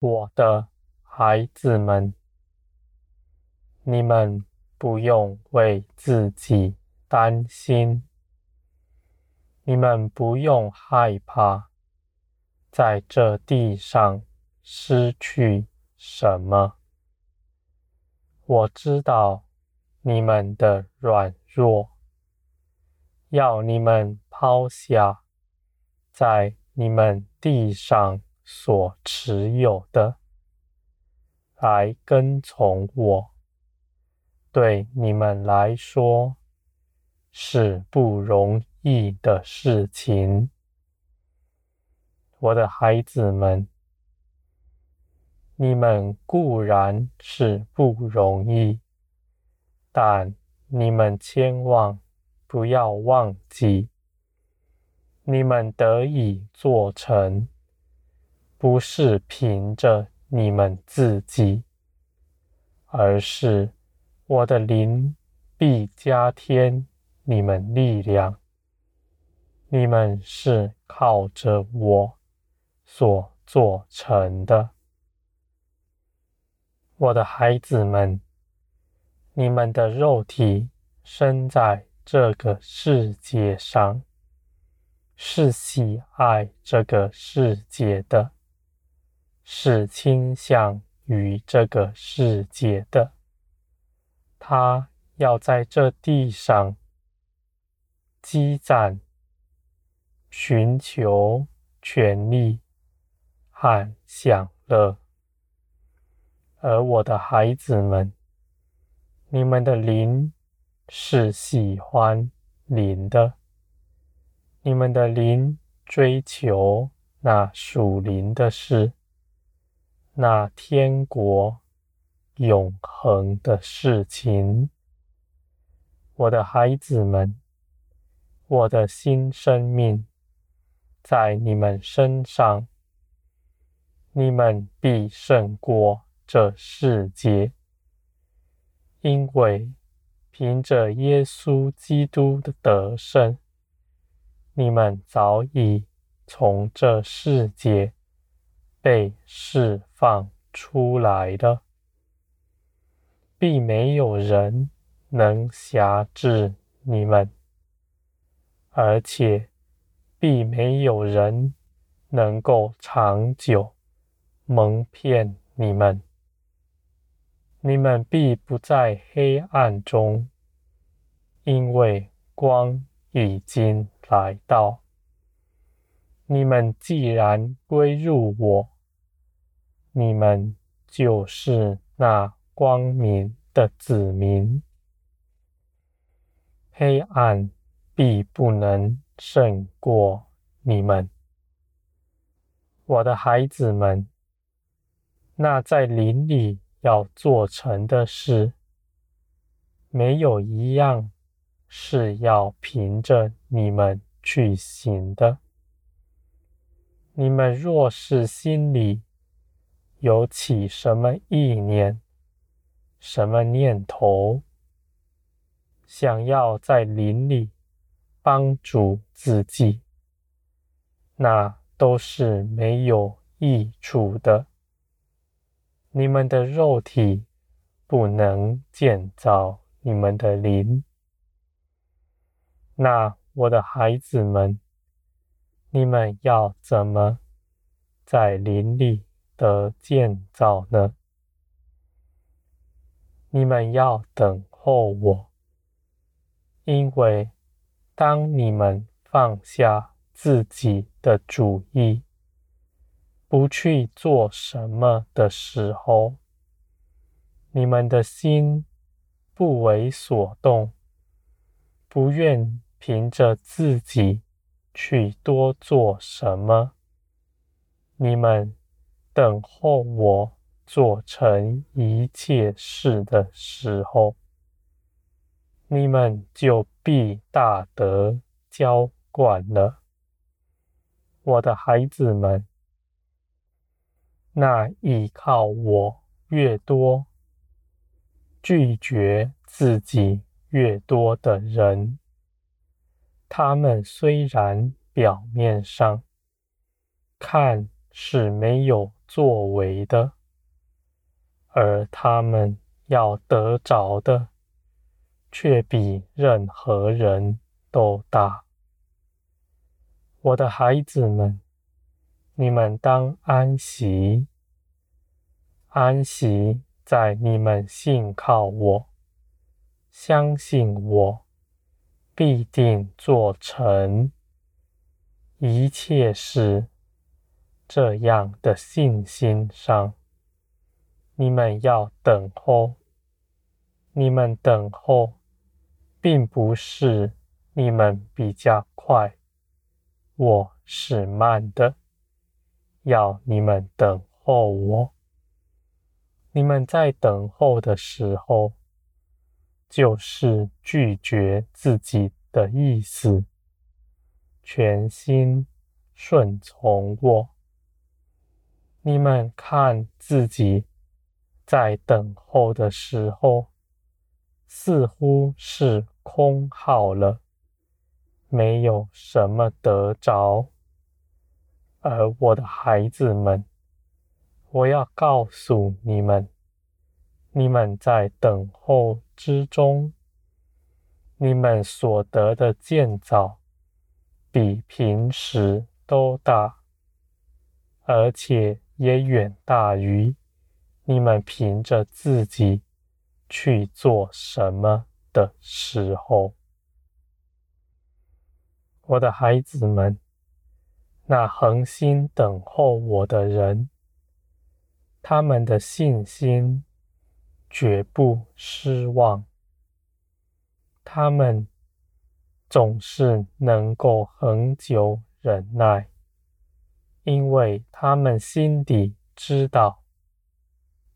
我的孩子们，你们不用为自己担心，你们不用害怕，在这地上失去什么。我知道你们的软弱，要你们抛下在你们地上所持有的，来跟从我，对你们来说是不容易的事情。我的孩子们，你们固然是不容易，但你们千万不要忘记，你们得以做成。不是凭着你们自己，而是我的灵必加添你们力量。你们是靠着我所做成的，我的孩子们。你们的肉体生在这个世界上，是喜爱这个世界的。是倾向于这个世界的，他要在这地上积攒、寻求权力和享乐。而我的孩子们，你们的灵是喜欢灵的，你们的灵追求那属灵的事。那天国永恒的事情，我的孩子们，我的新生命在你们身上，你们必胜过这世界，因为凭着耶稣基督的得胜，你们早已从这世界。被释放出来的，并没有人能辖制你们，而且并没有人能够长久蒙骗你们。你们必不在黑暗中，因为光已经来到。你们既然归入我，你们就是那光明的子民，黑暗必不能胜过你们，我的孩子们。那在林里要做成的事，没有一样是要凭着你们去行的。你们若是心里有起什么意念、什么念头，想要在灵里帮助自己，那都是没有益处的。你们的肉体不能建造你们的灵。那我的孩子们。你们要怎么在林里的建造呢？你们要等候我，因为当你们放下自己的主意，不去做什么的时候，你们的心不为所动，不愿凭着自己。去多做什么？你们等候我做成一切事的时候，你们就必大得浇灌了。我的孩子们，那依靠我越多、拒绝自己越多的人。他们虽然表面上看是没有作为的，而他们要得着的，却比任何人都大。我的孩子们，你们当安息，安息在你们信靠我，相信我，必定做成一切事。这样的信心上，你们要等候。你们等候，并不是你们比较快，我是慢的，要你们等候我。你们在等候的时候，就是拒绝自己的意思，全心顺从我。你们看自己在等候的时候，似乎是空耗了，没有什么得着。而我的孩子们，我要告诉你们，你们在等候之中，你们所得的建造比平时都大，而且，也远大于你们凭着自己去做什么的时候，我的孩子们，那恒心等候我的人，他们的信心绝不失望，他们总是能够恒久忍耐。因为他们心底知道，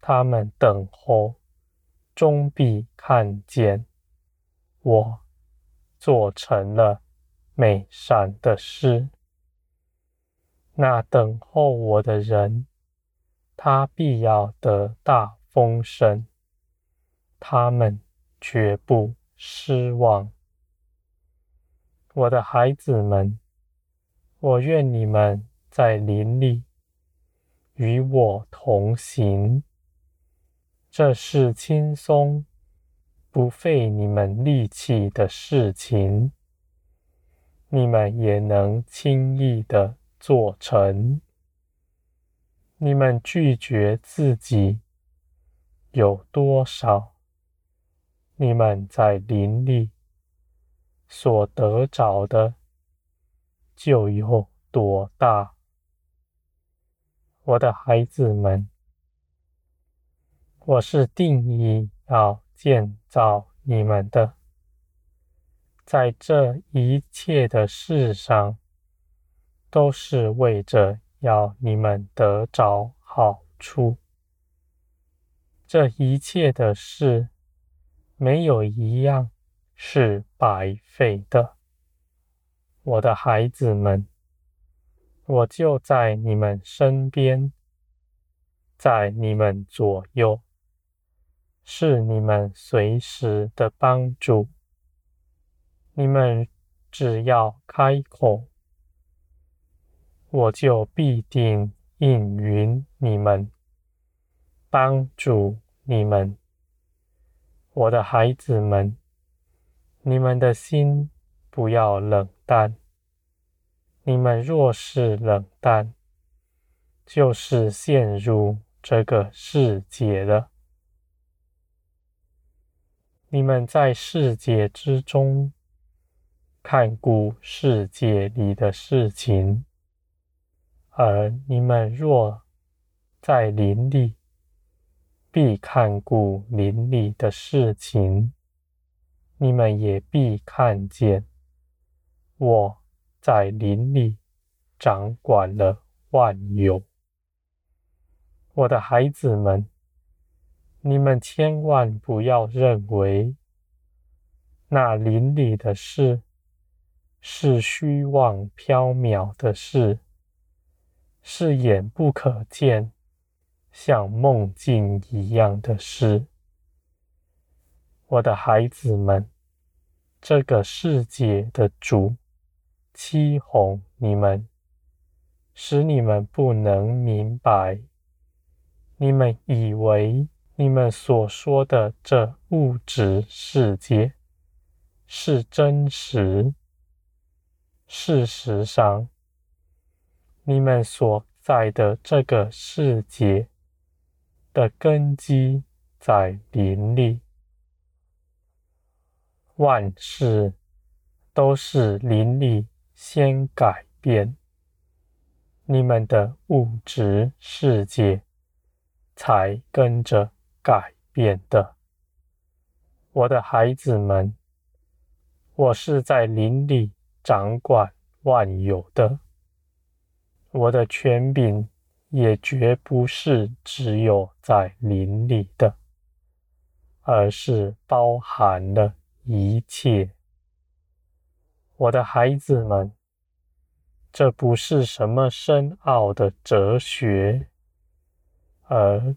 他们等候，终必看见我做成了美善的事。那等候我的人，他必要得大丰盛，他们绝不失望。我的孩子们，我愿你们。在林里与我同行，这是轻松不费你们力气的事情，你们也能轻易的做成。你们拒绝自己有多少，你们在林里所得着的就有多大。我的孩子们，我是定意要建造你们的，在这一切的事上，都是为着要你们得着好处。这一切的事，没有一样是白费的，我的孩子们。我就在你们身边，在你们左右，是你们随时的帮助。你们只要开口，我就必定应允你们，帮助你们。我的孩子们，你们的心不要冷淡。你们若是冷淡，就是陷入这个世界了。你们在世界之中看顾世界里的事情，而你们若在林里，必看顾灵里的事情。你们也必看见我。在林里掌管了万有，我的孩子们，你们千万不要认为那林里的事是虚妄缥缈的事，是眼不可见、像梦境一样的事。我的孩子们，这个世界的主。欺哄你们，使你们不能明白你们以为你们所说的这物质世界是真实，事实上，你们所在的这个世界的根基在灵里，万事都是灵里先改变，你们的物质世界才跟着改变的。我的孩子们，我是在灵里掌管万有的。我的权柄也绝不是只有在林里的，而是包含了一切。我的孩子们，这不是什么深奥的哲学，而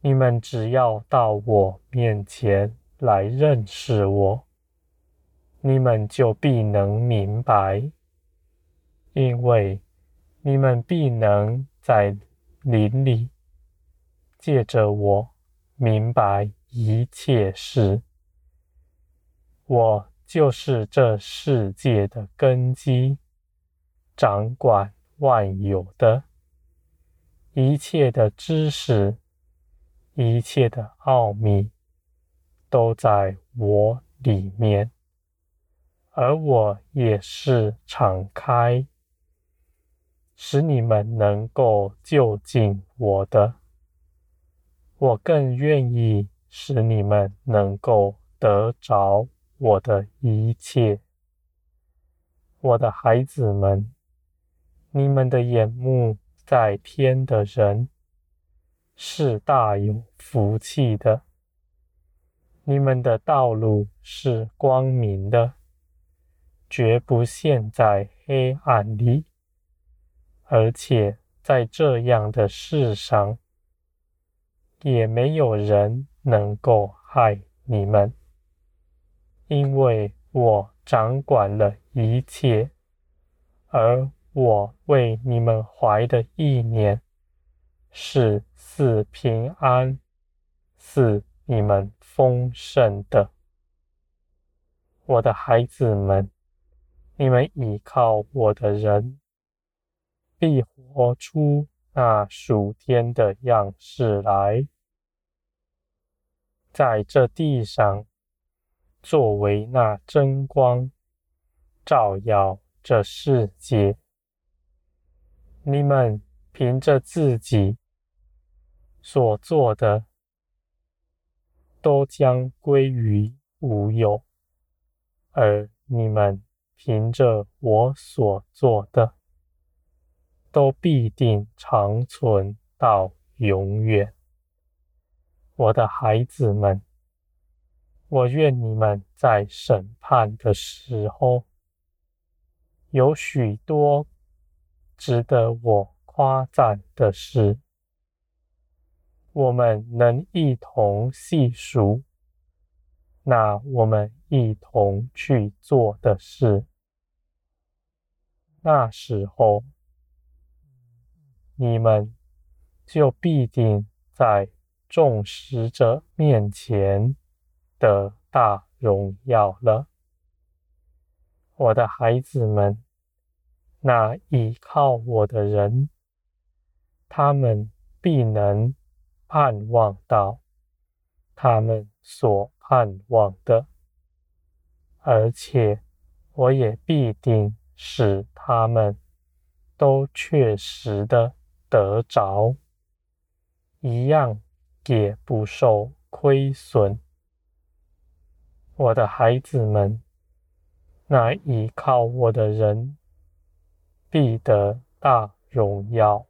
你们只要到我面前来认识我，你们就必能明白，因为。你们必能在林里借着我明白一切事。我就是这世界的根基，掌管万有的一切的知识，一切的奥秘都在我里面，而我也是敞开。使你们能够就近我的，我更愿意使你们能够得着我的一切。我的孩子们，你们的眼目在天的人是大有福气的，你们的道路是光明的，绝不陷在黑暗里。而且在这样的世上，也没有人能够害你们，因为我掌管了一切，而我为你们怀的意念是赐平安，赐你们丰盛的。我的孩子们，你们倚靠我的人。必活出那属天的样式来，在这地上作为那真光，照耀这世界。你们凭着自己所做的，都将归于无有；而你们凭着我所做的，都必定长存到永远，我的孩子们，我愿你们在审判的时候，有许多值得我夸赞的事，我们能一同细数，那我们一同去做的事，那时候。你们就必定在众使者面前得大荣耀了，我的孩子们，那倚靠我的人，他们必能盼望到他们所盼望的，而且我也必定使他们都确实的。得着，一样也不受亏损。我的孩子们，那依靠我的人，必得大荣耀。